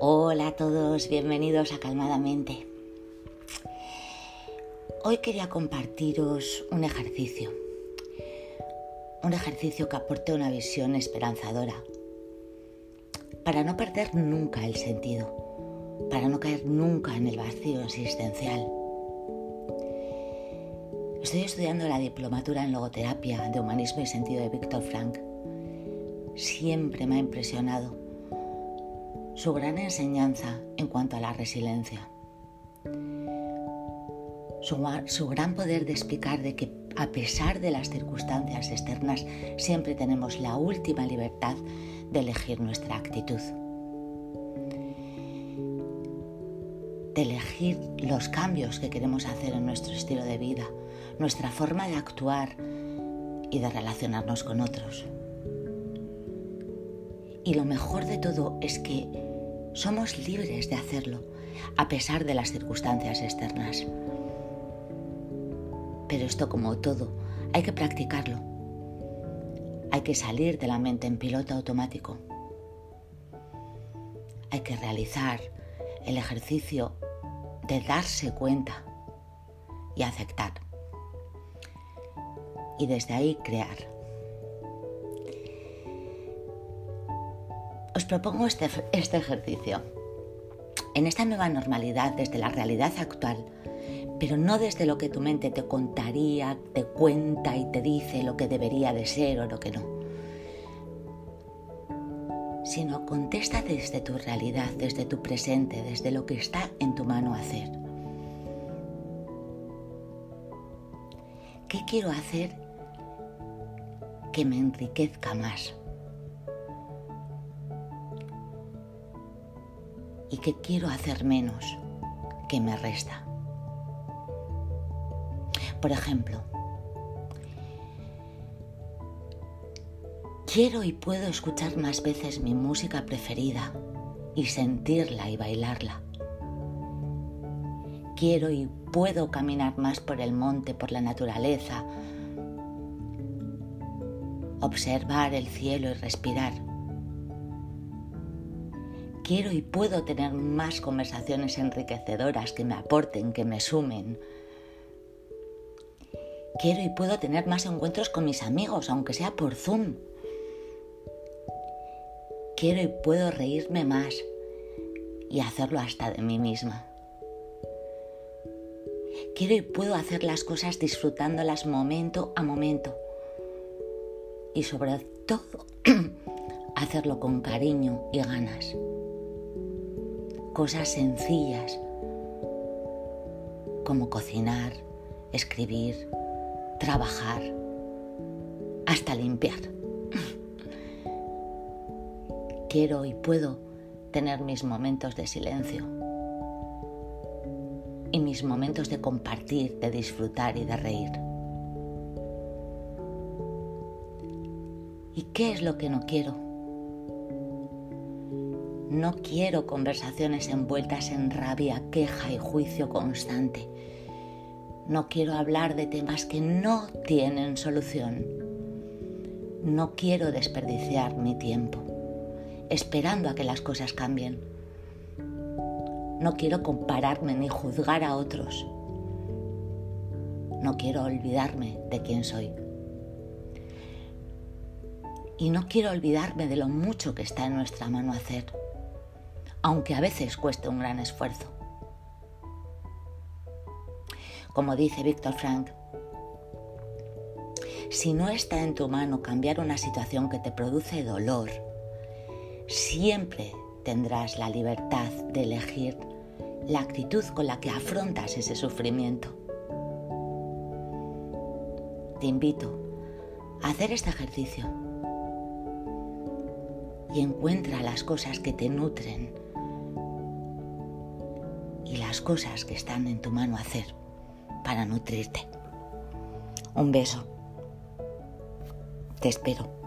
Hola a todos, bienvenidos a Calmadamente. Hoy quería compartiros un ejercicio, un ejercicio que aporte una visión esperanzadora, para no perder nunca el sentido, para no caer nunca en el vacío existencial. Estoy estudiando la diplomatura en logoterapia de humanismo y sentido de Víctor Frank. Siempre me ha impresionado su gran enseñanza en cuanto a la resiliencia. Su, gran poder de explicar de que a pesar de las circunstancias externas siempre tenemos la última libertad de elegir nuestra actitud. De elegir los cambios que queremos hacer en nuestro estilo de vida, nuestra forma de actuar y de relacionarnos con otros. Y lo mejor de todo es que somos libres de hacerlo, a pesar de las circunstancias externas. Pero esto como todo, hay que practicarlo. Hay que salir de la mente en piloto automático. Hay que realizar el ejercicio de darse cuenta y aceptar. Y desde ahí crear. Os propongo este, este ejercicio. En esta nueva normalidad, desde la realidad actual, pero no desde lo que tu mente te contaría, te cuenta y te dice lo que debería de ser o lo que no, sino contesta desde tu realidad, desde tu presente, desde lo que está en tu mano hacer. ¿Qué quiero hacer que me enriquezca más? Y que quiero hacer menos que me resta. Por ejemplo, quiero y puedo escuchar más veces mi música preferida y sentirla y bailarla. Quiero y puedo caminar más por el monte, por la naturaleza, observar el cielo y respirar quiero y puedo tener más conversaciones enriquecedoras que me aporten, que me sumen. Quiero y puedo tener más encuentros con mis amigos, aunque sea por Zoom. Quiero y puedo reírme más y hacerlo hasta de mí misma. Quiero y puedo hacer las cosas disfrutándolas momento a momento. Y sobre todo, hacerlo con cariño y ganas cosas sencillas como cocinar, escribir, trabajar, hasta limpiar. Quiero y puedo tener mis momentos de silencio y mis momentos de compartir, de disfrutar y de reír. ¿Y qué es lo que no quiero? No quiero conversaciones envueltas en rabia, queja y juicio constante. No quiero hablar de temas que no tienen solución. No quiero desperdiciar mi tiempo esperando a que las cosas cambien. No quiero compararme ni juzgar a otros. No quiero olvidarme de quién soy. Y no quiero olvidarme de lo mucho que está en nuestra mano hacer aunque a veces cueste un gran esfuerzo. Como dice Víctor Frank, si no está en tu mano cambiar una situación que te produce dolor, siempre tendrás la libertad de elegir la actitud con la que afrontas ese sufrimiento. Te invito a hacer este ejercicio y encuentra las cosas que te nutren las cosas que están en tu mano hacer para nutrirte. Un beso. Te espero.